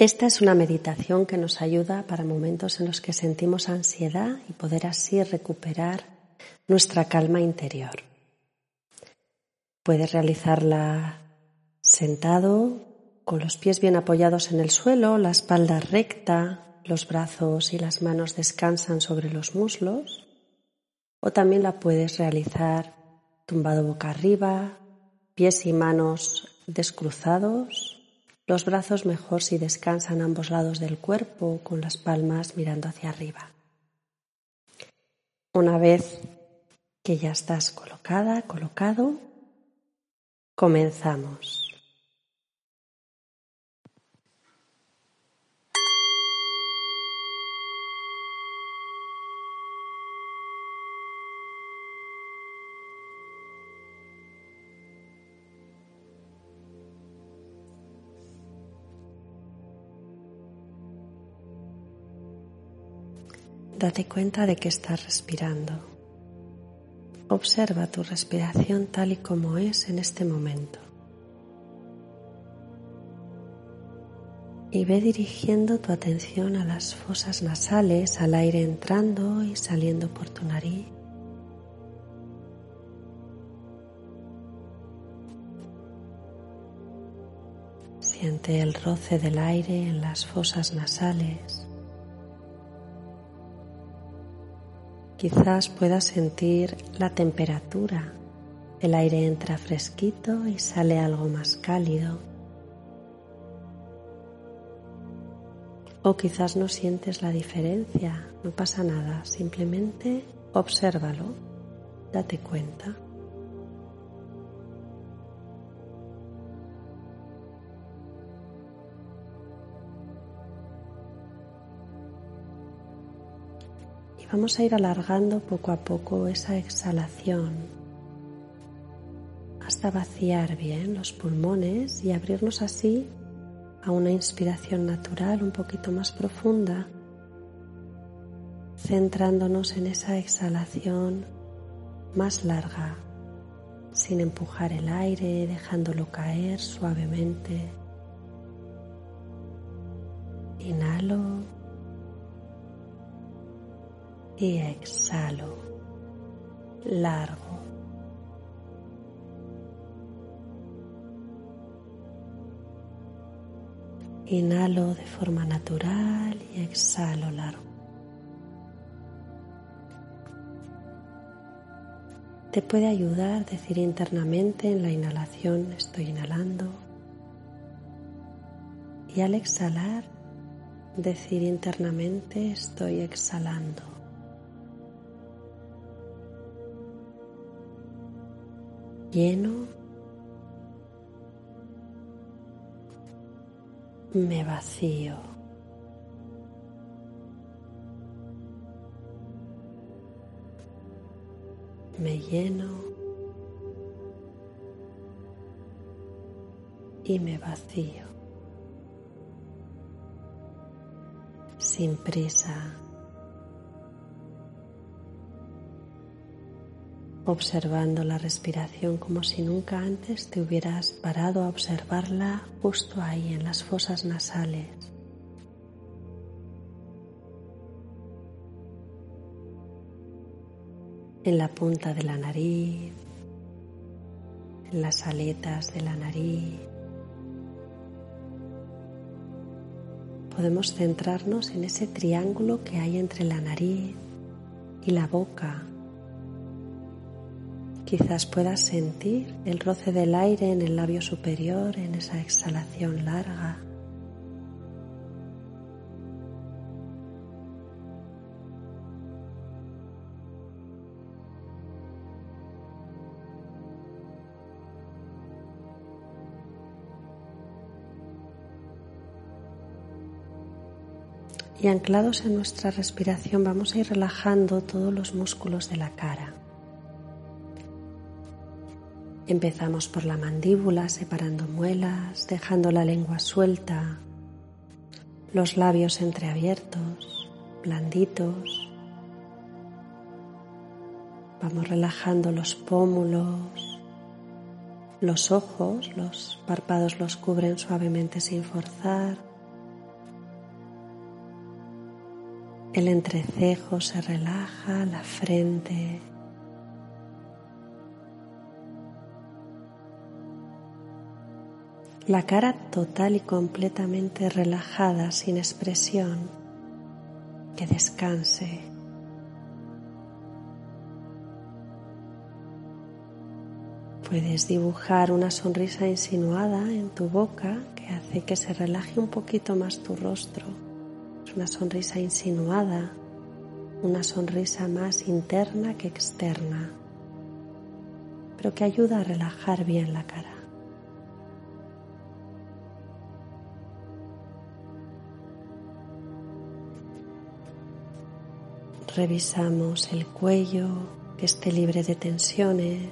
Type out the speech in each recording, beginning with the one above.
Esta es una meditación que nos ayuda para momentos en los que sentimos ansiedad y poder así recuperar nuestra calma interior. Puedes realizarla sentado, con los pies bien apoyados en el suelo, la espalda recta, los brazos y las manos descansan sobre los muslos, o también la puedes realizar tumbado boca arriba, pies y manos descruzados los brazos mejor si descansan a ambos lados del cuerpo con las palmas mirando hacia arriba. Una vez que ya estás colocada, colocado, comenzamos. Date cuenta de que estás respirando. Observa tu respiración tal y como es en este momento. Y ve dirigiendo tu atención a las fosas nasales, al aire entrando y saliendo por tu nariz. Siente el roce del aire en las fosas nasales. Quizás puedas sentir la temperatura. El aire entra fresquito y sale algo más cálido. O quizás no sientes la diferencia, no pasa nada, simplemente obsérvalo, date cuenta. Vamos a ir alargando poco a poco esa exhalación hasta vaciar bien los pulmones y abrirnos así a una inspiración natural un poquito más profunda, centrándonos en esa exhalación más larga, sin empujar el aire, dejándolo caer suavemente. Inhalo y exhalo largo. Inhalo de forma natural y exhalo largo. Te puede ayudar decir internamente en la inhalación estoy inhalando y al exhalar decir internamente estoy exhalando. Lleno, me vacío. Me lleno y me vacío. Sin prisa. Observando la respiración como si nunca antes te hubieras parado a observarla justo ahí en las fosas nasales. En la punta de la nariz, en las aletas de la nariz. Podemos centrarnos en ese triángulo que hay entre la nariz y la boca Quizás puedas sentir el roce del aire en el labio superior en esa exhalación larga. y anclados en nuestra respiración vamos a ir relajando todos los músculos de la cara. Empezamos por la mandíbula separando muelas, dejando la lengua suelta, los labios entreabiertos, blanditos. Vamos relajando los pómulos, los ojos, los párpados los cubren suavemente sin forzar. El entrecejo se relaja, la frente. La cara total y completamente relajada, sin expresión, que descanse. Puedes dibujar una sonrisa insinuada en tu boca que hace que se relaje un poquito más tu rostro una sonrisa insinuada, una sonrisa más interna que externa, pero que ayuda a relajar bien la cara. Revisamos el cuello que esté libre de tensiones,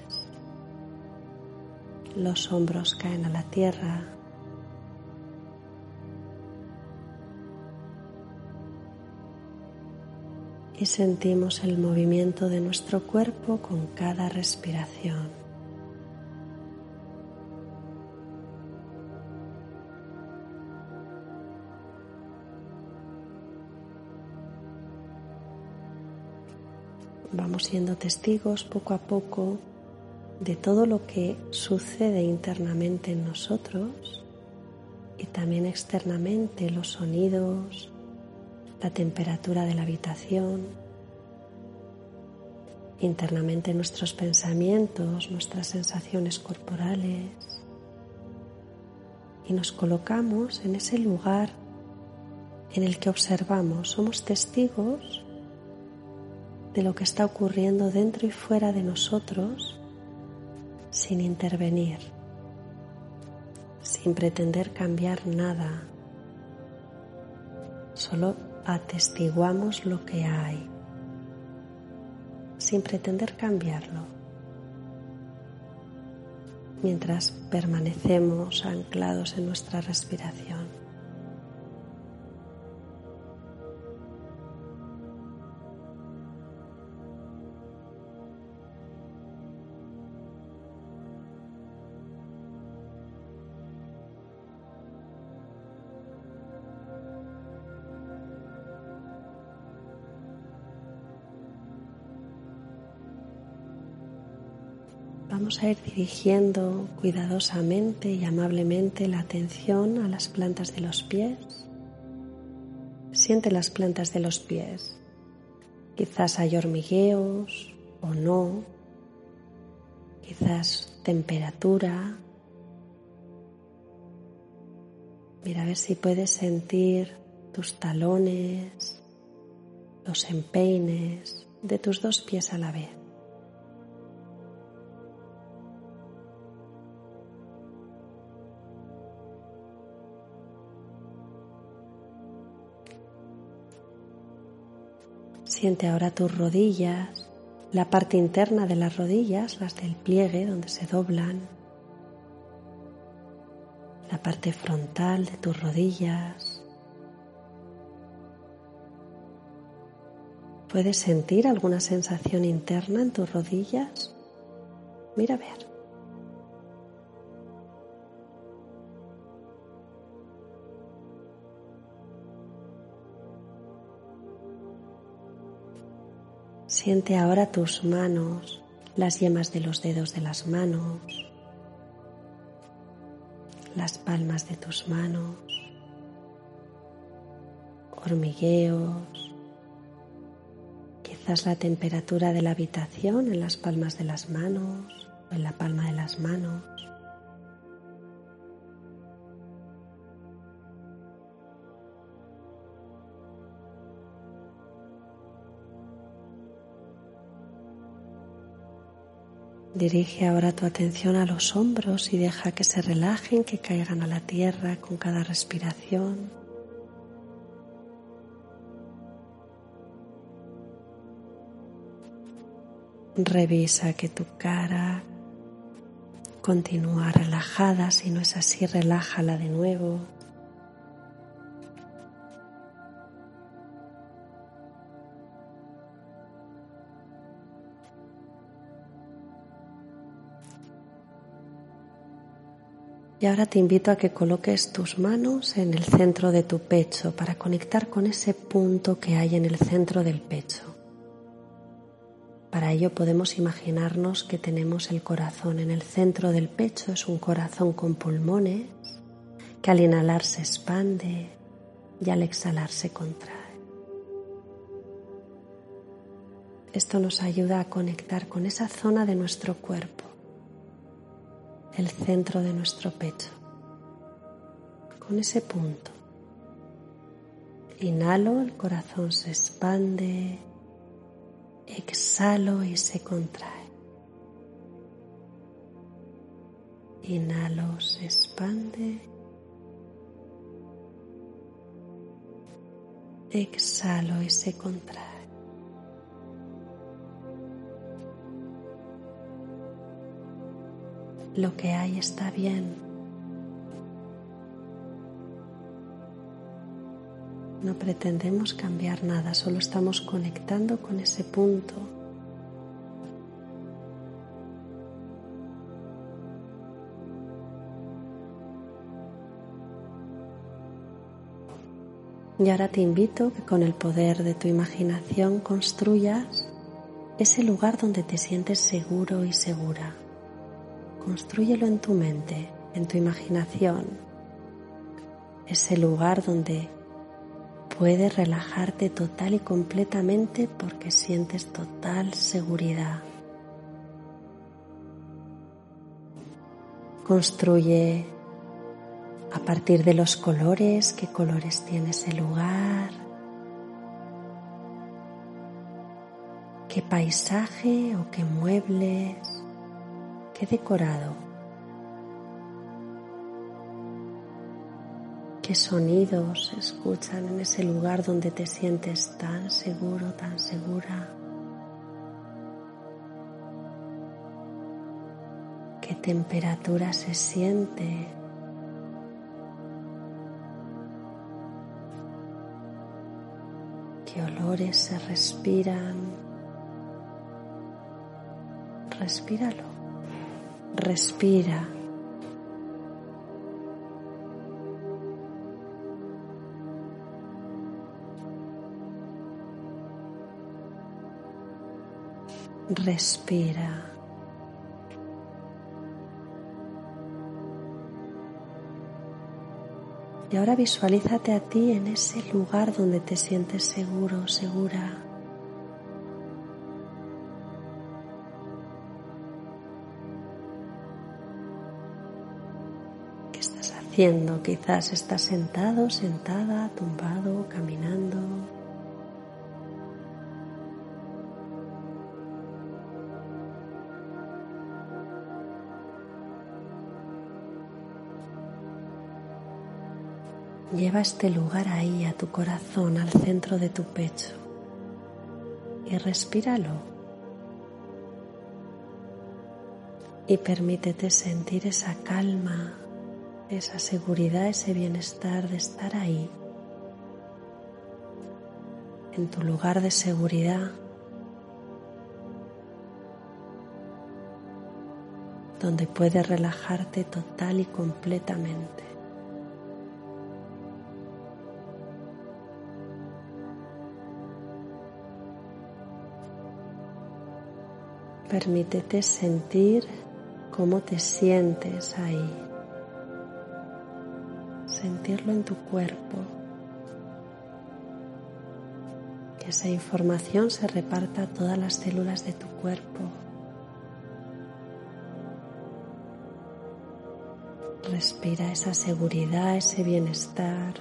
los hombros caen a la tierra, y sentimos el movimiento de nuestro cuerpo con cada respiración. Vamos siendo testigos poco a poco de todo lo que sucede internamente en nosotros y también externamente los sonidos, la temperatura de la habitación, internamente nuestros pensamientos, nuestras sensaciones corporales. Y nos colocamos en ese lugar en el que observamos, somos testigos de lo que está ocurriendo dentro y fuera de nosotros sin intervenir, sin pretender cambiar nada, solo atestiguamos lo que hay sin pretender cambiarlo. Mientras permanecemos anclados en nuestra respiración. Vamos a ir dirigiendo cuidadosamente y amablemente la atención a las plantas de los pies. Siente las plantas de los pies. Quizás hay hormigueos o no. Quizás temperatura. Mira a ver si puedes sentir tus talones, los empeines de tus dos pies a la vez. Siente ahora tus rodillas, la parte interna de las rodillas, las del pliegue donde se doblan, la parte frontal de tus rodillas. ¿Puedes sentir alguna sensación interna en tus rodillas? Mira a ver. Siente ahora tus manos, las yemas de los dedos de las manos, las palmas de tus manos, hormigueos, quizás la temperatura de la habitación en las palmas de las manos o en la palma de las manos. Dirige ahora tu atención a los hombros y deja que se relajen, que caigan a la tierra con cada respiración. Revisa que tu cara continúa relajada, si no es así, relájala de nuevo. Y ahora te invito a que coloques tus manos en el centro de tu pecho para conectar con ese punto que hay en el centro del pecho. Para ello podemos imaginarnos que tenemos el corazón en el centro del pecho, es un corazón con pulmones que al inhalar se expande y al exhalar se contrae. Esto nos ayuda a conectar con esa zona de nuestro cuerpo el centro de nuestro pecho, con ese punto. Inhalo, el corazón se expande, exhalo y se contrae. Inhalo, se expande. Exhalo y se contrae. Lo que hay está bien. No pretendemos cambiar nada, solo estamos conectando con ese punto. Y ahora te invito que con el poder de tu imaginación construyas ese lugar donde te sientes seguro y segura. Construyelo en tu mente, en tu imaginación, ese lugar donde puedes relajarte total y completamente porque sientes total seguridad. Construye a partir de los colores, qué colores tiene ese lugar, qué paisaje o qué muebles qué decorado, qué sonidos se escuchan en ese lugar donde te sientes tan seguro, tan segura. qué temperatura se siente. qué olores se respiran. Respíralo respira. Respira. Y ahora visualízate a ti en ese lugar donde te sientes seguro, segura. Quizás estás sentado, sentada, tumbado, caminando. Lleva este lugar ahí, a tu corazón, al centro de tu pecho. Y respíralo. Y permítete sentir esa calma, esa seguridad, ese bienestar de estar ahí, en tu lugar de seguridad, donde puedes relajarte total y completamente. Permítete sentir cómo te sientes ahí sentirlo en tu cuerpo, que esa información se reparta a todas las células de tu cuerpo. Respira esa seguridad, ese bienestar.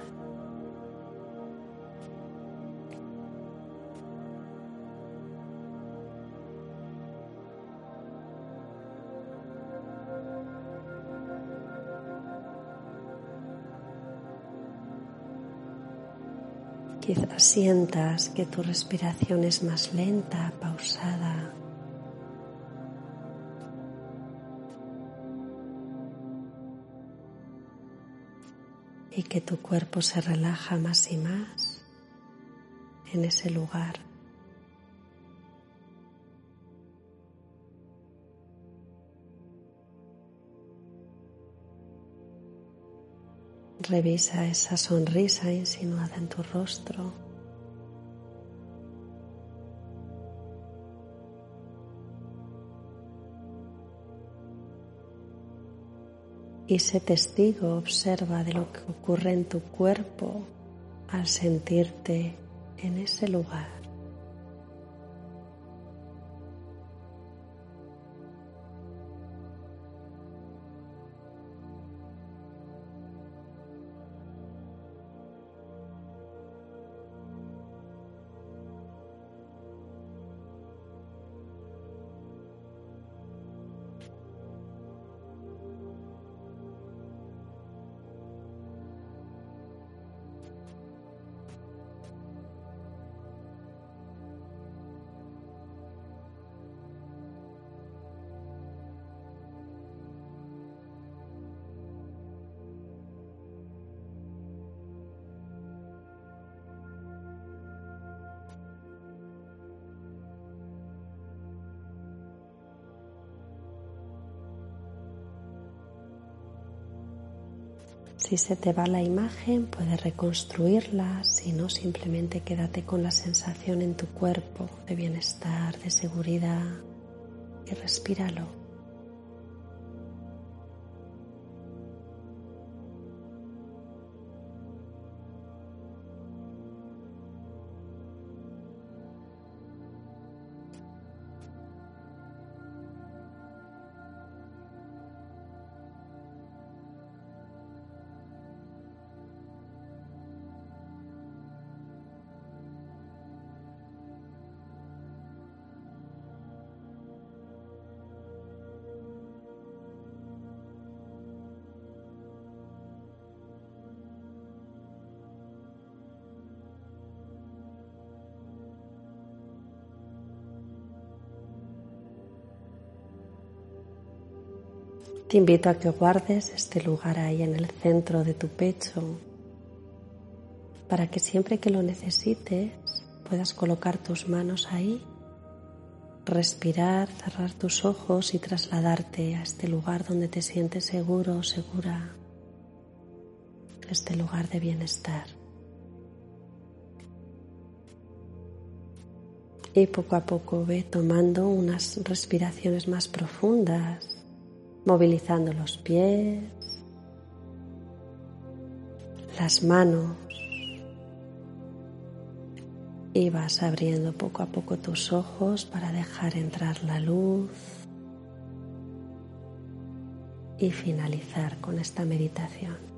Quizás sientas que tu respiración es más lenta, pausada. Y que tu cuerpo se relaja más y más en ese lugar. Revisa esa sonrisa insinuada en tu rostro. Y sé testigo, observa de lo que ocurre en tu cuerpo al sentirte en ese lugar. Si se te va la imagen, puedes reconstruirla, si no, simplemente quédate con la sensación en tu cuerpo de bienestar, de seguridad y respíralo. Te invito a que guardes este lugar ahí en el centro de tu pecho para que siempre que lo necesites puedas colocar tus manos ahí, respirar, cerrar tus ojos y trasladarte a este lugar donde te sientes seguro o segura, este lugar de bienestar. Y poco a poco ve tomando unas respiraciones más profundas movilizando los pies, las manos y vas abriendo poco a poco tus ojos para dejar entrar la luz y finalizar con esta meditación.